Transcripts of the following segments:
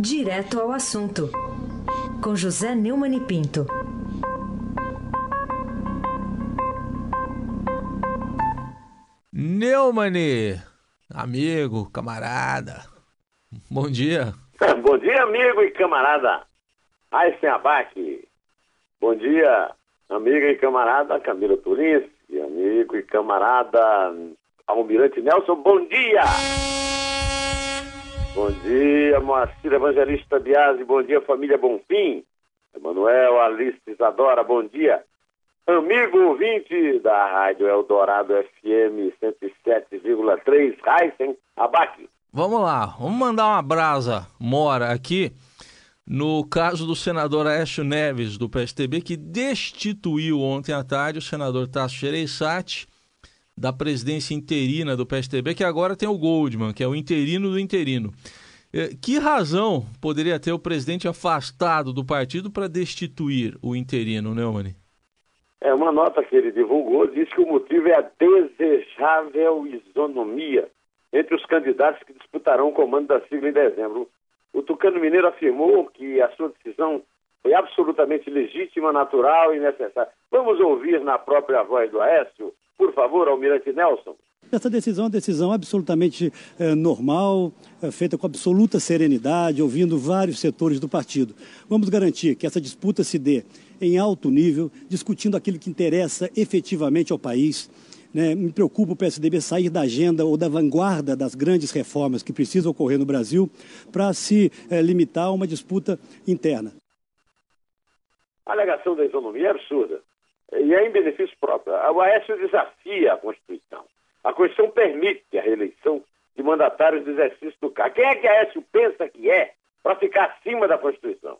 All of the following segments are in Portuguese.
Direto ao assunto, com José Neumann e Pinto. Neumann, amigo, camarada, bom dia. Bom dia, amigo e camarada. Aysen Abac. Bom dia, amiga e camarada Camila Turis. E amigo e camarada Almirante Nelson, bom dia! Bom dia, Moacir Evangelista Biasi, bom dia, família Bonfim. Emanuel Alice Isadora, bom dia. Amigo ouvinte da Rádio Eldorado FM 107,3, Heisen Abac. Vamos lá, vamos mandar uma brasa mora aqui no caso do senador Aécio Neves, do PSTB, que destituiu ontem à tarde o senador Tasso Gereissati da presidência interina do PSTB, que agora tem o Goldman, que é o interino do interino. Eh, que razão poderia ter o presidente afastado do partido para destituir o interino, Neumann? É uma nota que ele divulgou, diz que o motivo é a desejável isonomia entre os candidatos que disputarão o comando da sigla em dezembro. O Tucano Mineiro afirmou que a sua decisão foi absolutamente legítima, natural e necessária. Vamos ouvir na própria voz do Aécio por favor, Almirante Nelson. Essa decisão é uma decisão absolutamente é, normal, é, feita com absoluta serenidade, ouvindo vários setores do partido. Vamos garantir que essa disputa se dê em alto nível, discutindo aquilo que interessa efetivamente ao país. Né? Me preocupa o PSDB sair da agenda ou da vanguarda das grandes reformas que precisam ocorrer no Brasil para se é, limitar a uma disputa interna. A alegação da isonomia é absurda e é em benefício próprio. O Aécio desafia a Constituição. A Constituição permite a reeleição de mandatários do exercício do cargo. Quem é que Aécio pensa que é para ficar acima da Constituição?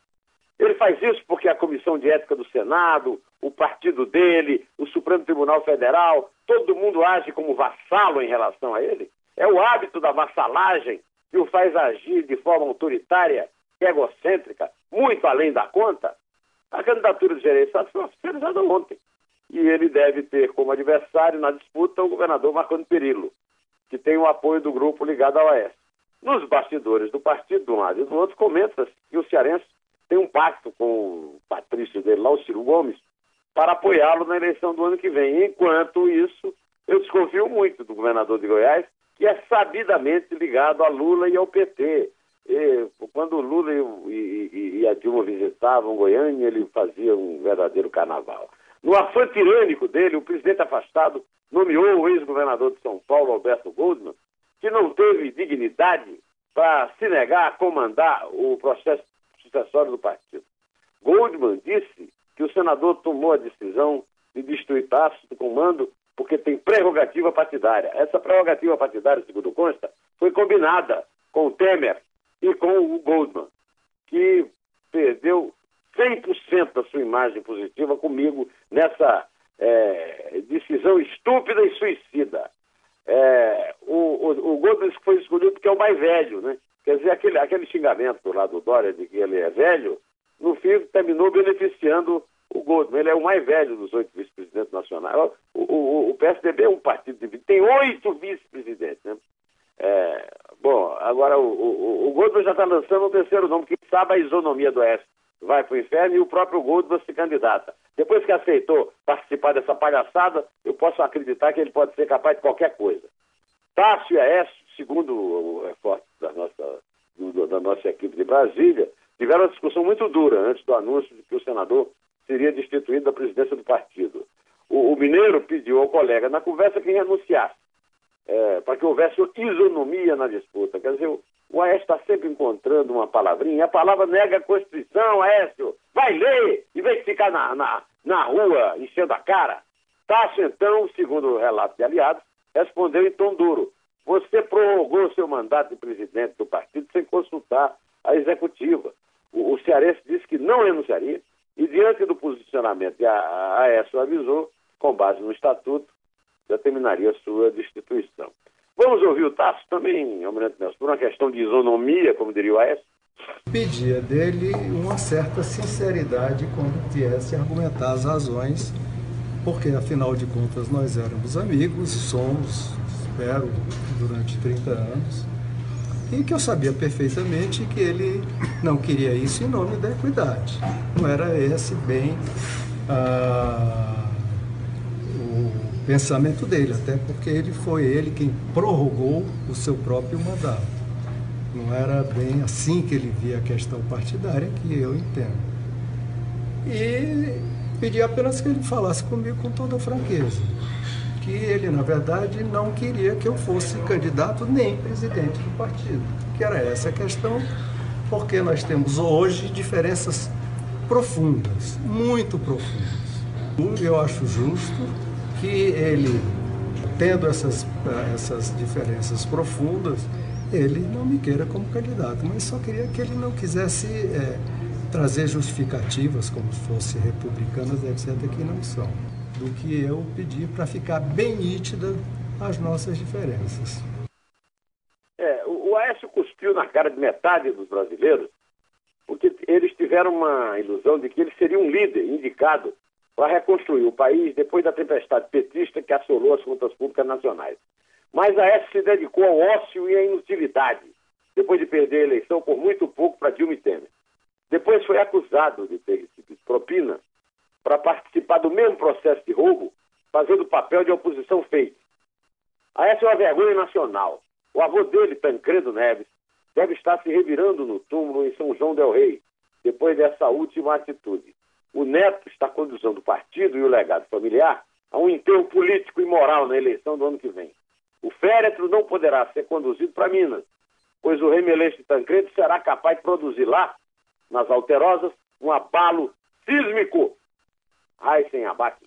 Ele faz isso porque a Comissão de Ética do Senado, o partido dele, o Supremo Tribunal Federal, todo mundo age como vassalo em relação a ele. É o hábito da vassalagem que o faz agir de forma autoritária, egocêntrica, muito além da conta. A candidatura de Gereissati foi oficializada ontem. E ele deve ter como adversário na disputa o governador Marconi Perillo, que tem o apoio do grupo ligado ao AES. Nos bastidores do partido, de um lado e do outro, comenta-se que o cearense tem um pacto com o patrício dele lá, o Ciro Gomes, para apoiá-lo na eleição do ano que vem. Enquanto isso, eu desconfio muito do governador de Goiás, que é sabidamente ligado a Lula e ao PT. E, quando Lula e, e, a Dilma visitavam Goiânia, ele fazia um verdadeiro carnaval. No afã tirânico dele, o presidente afastado nomeou o ex-governador de São Paulo, Alberto Goldman, que não teve dignidade para se negar a comandar o processo sucessório do partido. Goldman disse que o senador tomou a decisão de destruir Tasso do comando porque tem prerrogativa partidária. Essa prerrogativa partidária, segundo consta, foi combinada com o Temer e com o Goldman, que perdeu 100% da sua imagem positiva comigo nessa é, decisão estúpida e suicida. É, o, o, o foi escolhido porque é o mais velho, né? Quer dizer, aquele, aquele xingamento lado do Dória de que ele é velho, no fim terminou beneficiando o Goldman. Ele é o mais velho dos oito vice-presidentes nacionais. O, o, o, PSDB é um partido de... tem oito vice-presidentes, né? É, bom, agora o, o, o Goldman já está lançando um terceiro nome, que sabe a isonomia do Oeste. Vai para o inferno e o próprio Goldman se candidata. Depois que aceitou participar dessa palhaçada, eu posso acreditar que ele pode ser capaz de qualquer coisa. Tássio e Aécio, segundo o repórter da nossa, do, da nossa equipe de Brasília, tiveram uma discussão muito dura antes do anúncio de que o senador seria destituído da presidência do partido. O, o Mineiro pediu ao colega na conversa que renunciasse é, para que houvesse isonomia na disputa. Quer dizer, o Aécio está sempre encontrando uma palavrinha. A palavra nega a Constituição, Aécio. Vai ler, em vez de ficar na, na, na rua enchendo a cara. Tasso, então, segundo o relato de aliados, respondeu em tom duro. Você prorrogou seu mandato de presidente do partido sem consultar a executiva. O, o cearense disse que não renunciaria e, diante do posicionamento, a, a Aécio avisou, com base no estatuto, determinaria sua destituição. Vamos ouvir o Tasso também, Almirante Nelson, por uma questão de isonomia, como diria o Aécio. Pedia dele uma certa sinceridade quando viesse argumentar as razões, porque afinal de contas nós éramos amigos, somos, espero, durante 30 anos. e que eu sabia perfeitamente que ele não queria isso em nome da equidade. Não era esse bem ah, pensamento dele, até porque ele foi ele quem prorrogou o seu próprio mandato. Não era bem assim que ele via a questão partidária, que eu entendo. E pedi apenas que ele falasse comigo com toda franqueza que ele, na verdade, não queria que eu fosse candidato nem presidente do partido. Que era essa a questão, porque nós temos hoje diferenças profundas, muito profundas. Eu acho justo que ele, tendo essas, essas diferenças profundas, ele não me queira como candidato, mas só queria que ele não quisesse é, trazer justificativas como se fossem republicanas, etc., que não são do que eu pedi para ficar bem nítida as nossas diferenças. É, o Aécio cuspiu na cara de metade dos brasileiros, porque eles tiveram uma ilusão de que ele seria um líder indicado para reconstruir o país depois da tempestade petista que assolou as contas públicas nacionais. Mas Aécio se dedicou ao ócio e à inutilidade, depois de perder a eleição por muito pouco para Dilma e Temer. Depois foi acusado de ter recebido propina para participar do mesmo processo de roubo, fazendo o papel de oposição feita. A essa é uma vergonha nacional. O avô dele, Tancredo Neves, deve estar se revirando no túmulo em São João del Rei, depois dessa última atitude. O neto está conduzindo o partido e o legado familiar a um enterro político e moral na eleição do ano que vem. O féretro não poderá ser conduzido para Minas, pois o remeleixo de Tancredo será capaz de produzir lá, nas alterosas, um abalo sísmico sem abaque.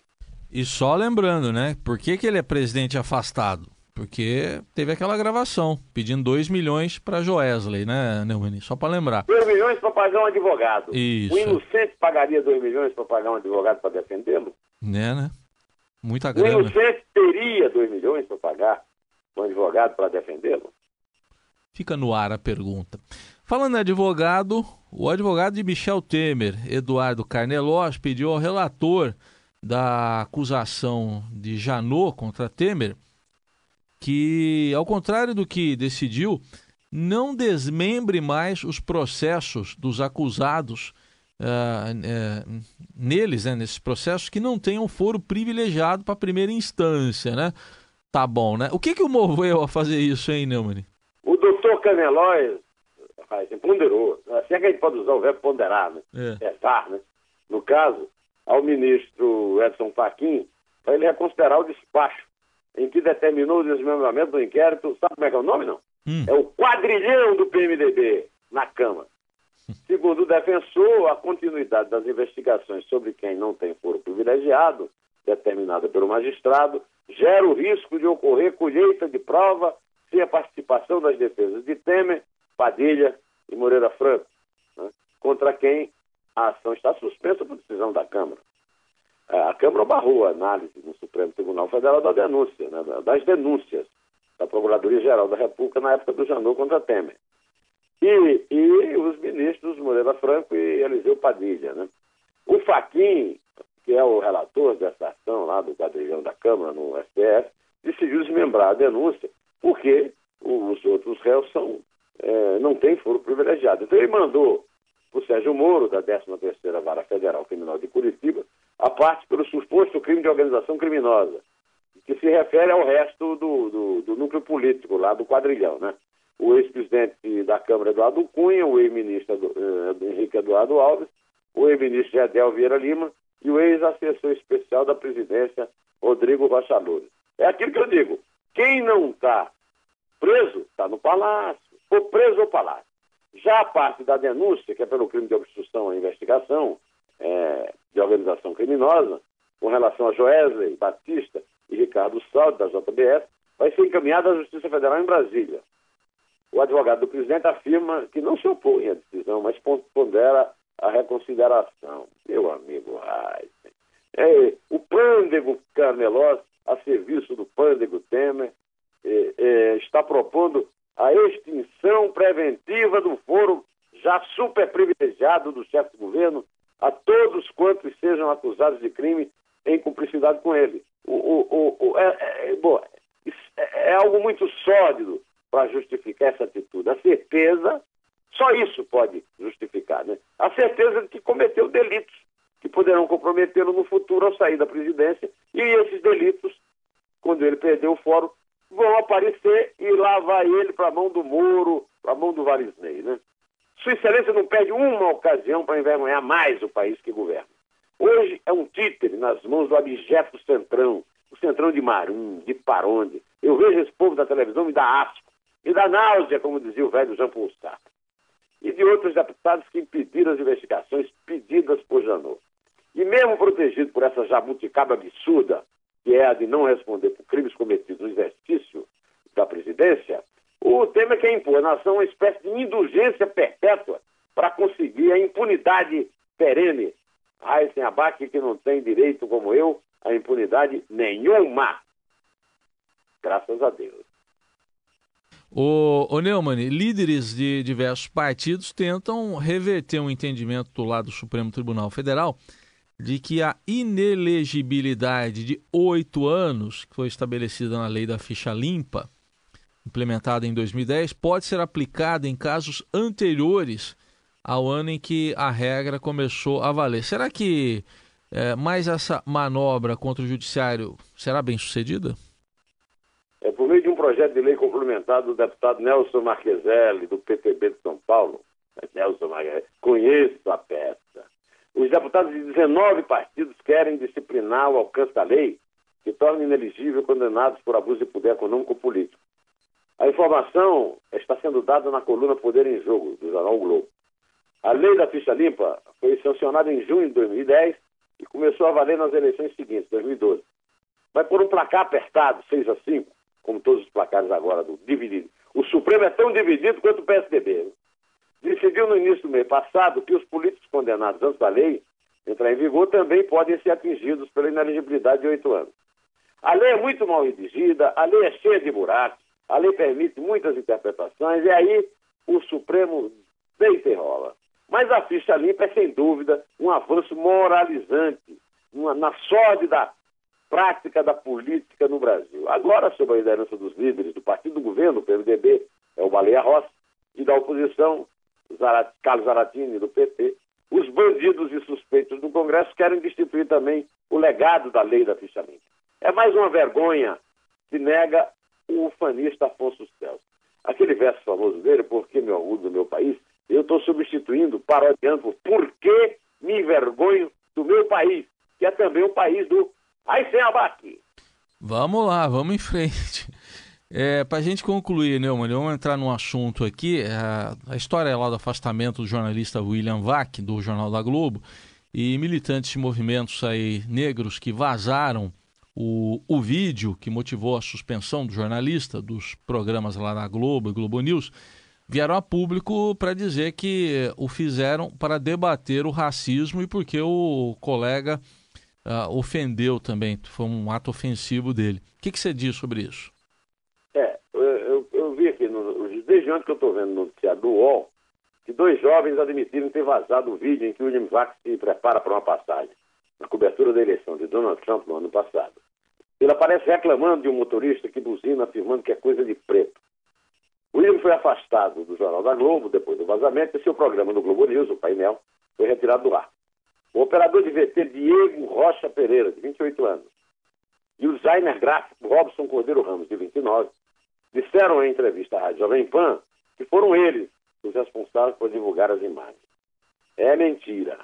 E só lembrando, né? Por que, que ele é presidente afastado? Porque teve aquela gravação pedindo 2 milhões para Joesley, né, Neumani? Só para lembrar. 2 milhões para pagar um advogado. Isso. O inocente pagaria 2 milhões para pagar um advogado para defendê-lo? Né, né? Muita grana. O inocente teria 2 milhões para pagar um advogado para defendê-lo? Fica no ar a pergunta. Falando em advogado, o advogado de Michel Temer, Eduardo Carnelós, pediu ao relator da acusação de Janot contra Temer que, ao contrário do que decidiu, não desmembre mais os processos dos acusados uh, uh, neles, né, nesses processos, que não tenham foro privilegiado para a primeira instância, né? Tá bom, né? O que, que o moveu a fazer isso, hein, Neumann? O doutor Canelóis rapaz, ponderou. Assim é que a gente pode usar o verbo ponderar, né? É. Pesar, né? No caso, ao ministro Edson Fachin, para ele reconsiderar o despacho em que determinou o desmembramento do inquérito. Sabe como é que é o nome, não? Hum. É o quadrilhão do PMDB na Câmara. Segundo o defensor, a continuidade das investigações sobre quem não tem foro privilegiado, determinada pelo magistrado, gera o risco de ocorrer colheita de prova sem a participação das defesas de Temer Padilha e Moreira Franco, né, contra quem a ação está suspensa por decisão da Câmara. É, a Câmara barrou a análise no Supremo Tribunal Federal da denúncia, né, das denúncias da Procuradoria-Geral da República na época do Janot contra Temer. E, e os ministros Moreira Franco e Eliseu Padilha. Né? O Faquim, que é o relator dessa ação lá do quadrilhão da Câmara no STF, decidiu desmembrar a denúncia porque os outros réus são é, não tem foro privilegiado. Então ele mandou o Sérgio Moro, da 13ª Vara Federal Criminal de Curitiba, a parte pelo suposto crime de organização criminosa, que se refere ao resto do, do, do núcleo político lá do quadrilhão, né? O ex-presidente da Câmara, Eduardo Cunha, o ex-ministro uh, Henrique Eduardo Alves, o ex-ministro Gedel Vieira Lima e o ex-assessor especial da presidência, Rodrigo Rocha. É aquilo que eu digo, quem não está preso está no palácio, for preso ou palácio. Já a parte da denúncia, que é pelo crime de obstrução à investigação é, de organização criminosa, com relação a Joesley Batista e Ricardo Saldo, da JBS, vai ser encaminhada à Justiça Federal em Brasília. O advogado do presidente afirma que não se opõe à decisão, mas pondera a reconsideração. Meu amigo Heisen. É, o pândego Carmelós, a serviço do pândego Temer, é, é, está propondo a extinção preventiva do foro já super privilegiado do chefe de governo sejam acusados de crime em cumplicidade com ele. O, o, o, é, é, bom, é, é, algo muito sólido para justificar essa atitude. A certeza, só isso pode justificar, né? A certeza de que cometeu delitos que poderão comprometê-lo no futuro ao sair da presidência. E esses delitos, quando ele perder o fórum, vão aparecer e lá vai ele para a mão do Moro, para a mão do Varisney, né? Sua Excelência não perde uma ocasião para envergonhar mais o país que governa. Hoje é um títere nas mãos do abjeto Centrão, o Centrão de Marum, de Paronde. Eu vejo esse povo da televisão me dá asco, me dá náusea, como dizia o velho Jean Paul Sartre. E de outros deputados que impediram as investigações pedidas por Janot. E mesmo protegido por essa jabuticaba absurda, que é a de não responder por crimes cometidos no exercício da presidência, o Temer quer impor à nação uma espécie de indulgência perpétua para conseguir a impunidade perene. Sem abaque que não tem direito, como eu, a impunidade nenhuma. Graças a Deus. O, o Neumann, líderes de diversos partidos tentam reverter um entendimento do lado do Supremo Tribunal Federal de que a inelegibilidade de oito anos, que foi estabelecida na lei da ficha limpa, implementada em 2010, pode ser aplicada em casos anteriores ao ano em que a regra começou a valer. Será que é, mais essa manobra contra o judiciário será bem sucedida? É por meio de um projeto de lei complementado do deputado Nelson Marqueselli, do PTB de São Paulo. Nelson Marqueselli, conheço a peça. Os deputados de 19 partidos querem disciplinar o alcance da lei que torna inelegível condenados por abuso de poder econômico político. A informação está sendo dada na coluna Poder em Jogo, do jornal Globo. A lei da ficha limpa foi sancionada em junho de 2010 e começou a valer nas eleições seguintes, 2012. Vai por um placar apertado, 6 a 5, como todos os placares agora, do dividido. O Supremo é tão dividido quanto o PSDB. Decidiu no início do mês passado que os políticos condenados antes da lei entrar em vigor também podem ser atingidos pela inelegibilidade de oito anos. A lei é muito mal redigida, a lei é cheia de buracos, a lei permite muitas interpretações, e aí o Supremo deita e rola. Mas a ficha limpa é, sem dúvida, um avanço moralizante uma, na sórdida prática da política no Brasil. Agora, sob a liderança dos líderes do partido do governo, o PMDB, é o Baleia Rossi, e da oposição, Zarat, Carlos Zaratini, do PT, os bandidos e suspeitos do Congresso querem destituir também o legado da lei da ficha limpa. É mais uma vergonha que nega o ufanista Afonso Celso. Aquele verso famoso dele, Porque me orgulho do meu país, eu estou substituindo, parodiando, Por que me envergonho do meu país, que é também o país do Aysen Abac. Vamos lá, vamos em frente. É, Para a gente concluir, Neumann, vamos entrar num assunto aqui. É, a história lá do afastamento do jornalista William Vac, do Jornal da Globo, e militantes de movimentos aí negros que vazaram o, o vídeo que motivou a suspensão do jornalista dos programas lá na Globo e Globo News vieram a público para dizer que o fizeram para debater o racismo e porque o colega uh, ofendeu também, foi um ato ofensivo dele. O que, que você diz sobre isso? É, eu, eu, eu vi aqui, no, desde ontem que eu estou vendo no noticiário do UOL, que dois jovens admitiram ter vazado o vídeo em que o William Vax se prepara para uma passagem na cobertura da eleição de Donald Trump no ano passado. Ele aparece reclamando de um motorista que buzina afirmando que é coisa de preto. William foi afastado do Jornal da Globo depois do vazamento e seu programa no Globo News, o painel, foi retirado do ar. O operador de VT Diego Rocha Pereira, de 28 anos, e o designer gráfico Robson Cordeiro Ramos, de 29, disseram em entrevista à Rádio Jovem Pan que foram eles os responsáveis por divulgar as imagens. É mentira.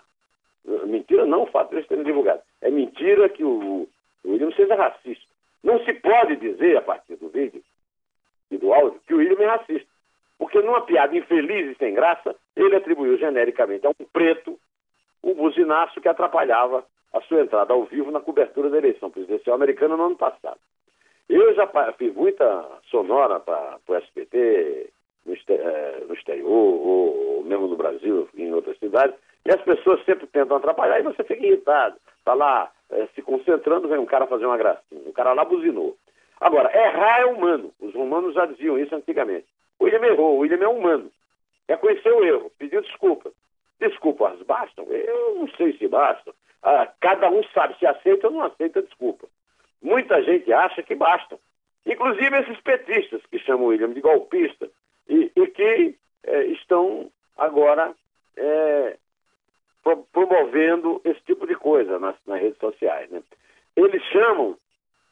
Mentira não o fato de eles terem divulgado. É mentira que o, o William seja racista. Não se pode dizer, a partir do vídeo e do áudio, que o William é racista. Porque numa piada infeliz e sem graça, ele atribuiu genericamente a um preto o buzinaço que atrapalhava a sua entrada ao vivo na cobertura da eleição presidencial americana no ano passado. Eu já fiz muita sonora para o SBT no, eh, no exterior, ou, ou mesmo no Brasil, em outras cidades, e as pessoas sempre tentam atrapalhar e você fica irritado. Está lá é, se concentrando, vem um cara fazer uma gracinha. O cara lá buzinou. Agora, errar é humano. Os romanos já diziam isso antigamente. O William errou, o William é humano. Reconheceu o erro, pediu desculpa. Desculpas bastam? Eu não sei se bastam. Ah, cada um sabe se aceita ou não aceita desculpa. Muita gente acha que bastam. inclusive esses petistas que chamam o William de golpista e, e que é, estão agora é, pro, promovendo esse tipo de coisa nas, nas redes sociais. Né? Eles chamam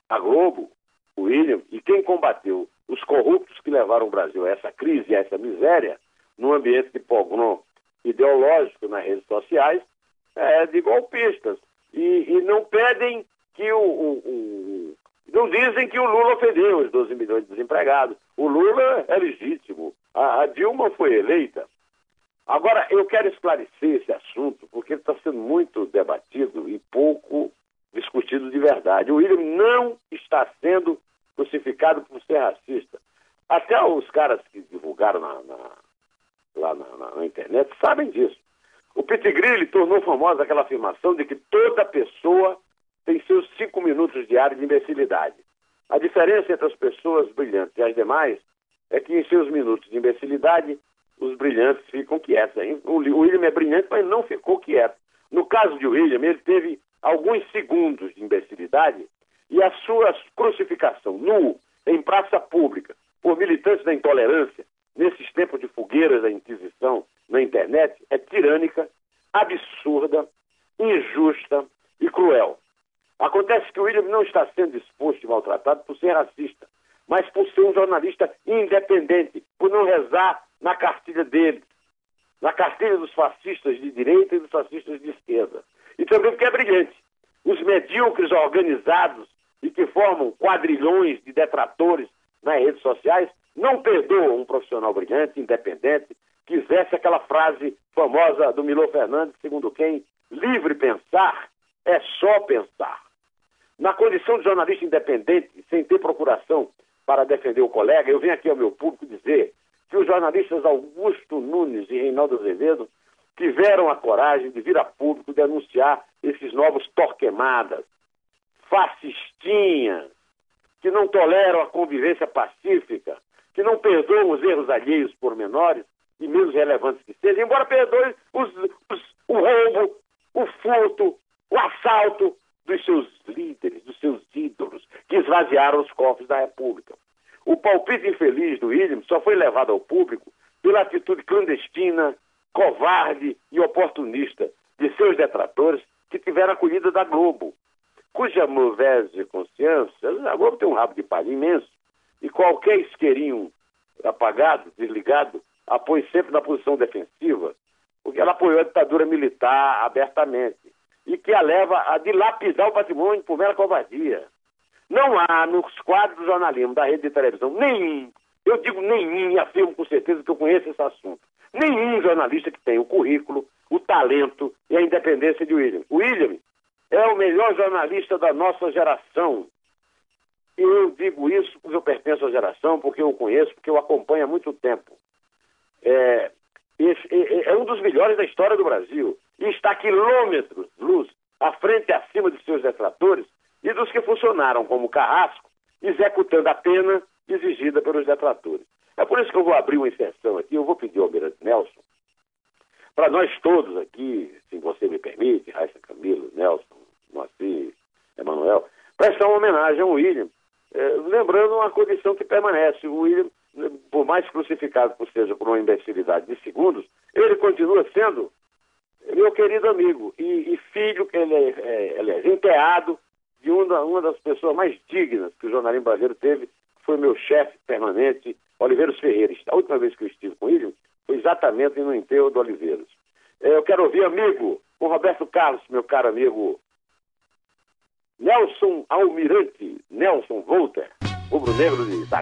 a Globo, William, e quem combateu os corruptos que levaram o Brasil a essa crise, a essa miséria, num ambiente de pogrom ideológico nas redes sociais, é, de golpistas. E, e não pedem que o, o, o, Não dizem que o Lula ofendeu os 12 milhões de desempregados. O Lula é legítimo. A, a Dilma foi eleita. Agora, eu quero esclarecer esse assunto, porque ele está sendo muito debatido e pouco discutido de verdade. O William não está sendo crucificado por ser racista. Até os caras que divulgaram na, na, lá na, na, internet sabem disso. O Pettigrew tornou famosa aquela afirmação de que toda pessoa tem seus cinco minutos diários de imbecilidade. A diferença entre as pessoas brilhantes e as demais é que em seus minutos de imbecilidade os brilhantes ficam quietos. O William é brilhante, mas não ficou quieto. No caso de William, ele teve alguns segundos de imbecilidade e a sua crucificação nu em praça pública por militantes da intolerância, nesses tempos de fogueiras da Inquisição na internet, é tirânica, absurda, injusta e cruel. Acontece que o William não está sendo exposto e maltratado por ser racista, mas por ser um jornalista independente, por não rezar na cartilha dele, na cartilha dos fascistas de direita e dos fascistas de esquerda. E também porque é brilhante. Os medíocres organizados e que formam quadrilhões de detratores nas redes sociais não perdoam um profissional brilhante, independente, que exerce aquela frase famosa do Milô Fernandes, segundo quem livre pensar é só pensar. Na condição de jornalista independente, sem ter procuração para defender o colega, eu venho aqui ao meu público dizer que os jornalistas Augusto Nunes e Reinaldo Azevedo tiveram a coragem de vir a público denunciar esses novos torquemadas, fascistinhas, que não toleram a convivência pacífica, que não perdoam os erros alheios por menores e menos relevantes que sejam, embora perdoem os, os, o roubo, o furto, o assalto dos seus líderes, dos seus ídolos, que esvaziaram os cofres da República. O palpite infeliz do William só foi levado ao público pela atitude clandestina, covarde e oportunista de seus detratores que tiveram acolhida da Globo, cuja mauvaise consciência, a Globo tem um rabo de palha imenso, e qualquer isqueirinho apagado, desligado, apoia sempre na posição defensiva, porque ela apoiou a ditadura militar abertamente, e que a leva a dilapidar o patrimônio por mera covardia. Não há nos quadros do jornalismo da rede de televisão nenhum, eu digo nenhum e afirmo com certeza que eu conheço esse assunto, nenhum jornalista que tenha o currículo, o talento e a independência de William. William é o melhor jornalista da nossa geração. E eu digo isso porque eu pertenço à geração, porque eu o conheço, porque eu acompanho há muito tempo. É, é, um dos melhores da história do Brasil. E está quilômetros luz à frente e acima de seus detratores e dos que funcionaram como carrasco, executando a pena exigida pelos detratores. É por isso que eu vou abrir uma inserção aqui, eu vou pedir ao Almirante Nelson, para nós todos aqui, se você me permite, Raíssa Camilo, Nelson, Moacir, Emanuel, prestar uma homenagem ao William, é, lembrando uma condição que permanece. O William, por mais crucificado que seja por uma imbecilidade de segundos, ele continua sendo meu querido amigo e, e filho, ele é, é, ele é enteado de uma, uma das pessoas mais dignas que o jornalismo brasileiro teve, foi meu chefe permanente, Oliveiros Ferreira. A última vez que eu estive com ele foi exatamente no enterro do Oliveiros. É, eu quero ouvir, amigo, com Roberto Carlos, meu caro amigo Nelson Almirante, Nelson Volter, rubro-negro de da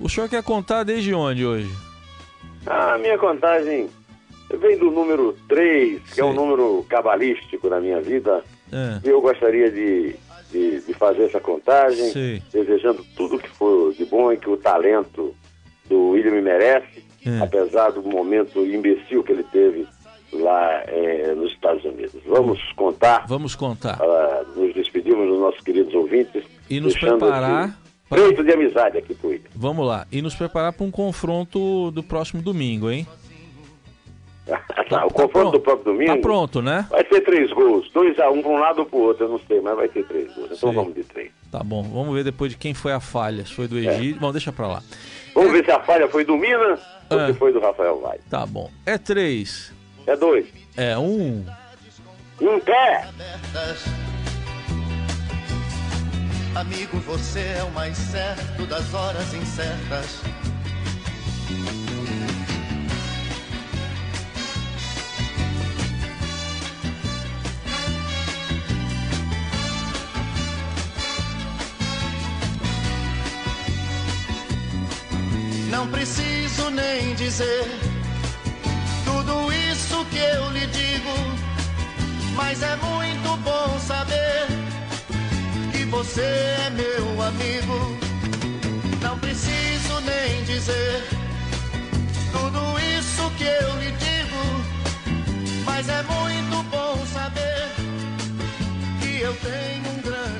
O senhor quer contar desde onde hoje? A minha contagem vem do número 3, que é um número cabalístico na minha vida. É. E eu gostaria de, de, de fazer essa contagem, Sim. desejando tudo que for de bom e que o talento do William me merece, É. apesar do momento imbecil que ele teve lá eh, nos Estados Unidos. Vamos contar, Vamos contar. ah, nos despedimos dos nossos queridos ouvintes. E nos preparar Feito de amizade aqui pro William. Vamos lá. E nos preparar para um confronto do próximo domingo, hein? Tá, o confronto pronto. do próprio domingo Tá pronto, né? vai ser três gols. Dois a um para um lado ou para o outro, eu não sei, mas vai ter três gols. Então Sim. vamos de três. Tá bom. Vamos ver depois de quem foi a falha. Se foi É. do Egito. Bom, deixa pra lá. Vamos ver se a falha foi do Minas ou É. se foi do Rafael Vai. Tá bom. É três. É dois. É um. Um pé. Amigo, você é o mais certo das horas incertas. Não preciso nem dizer tudo isso que eu lhe digo. Mas é muito bom saber você é meu amigo. Não preciso nem dizer tudo isso que eu lhe digo, mas é muito bom saber que eu tenho um grande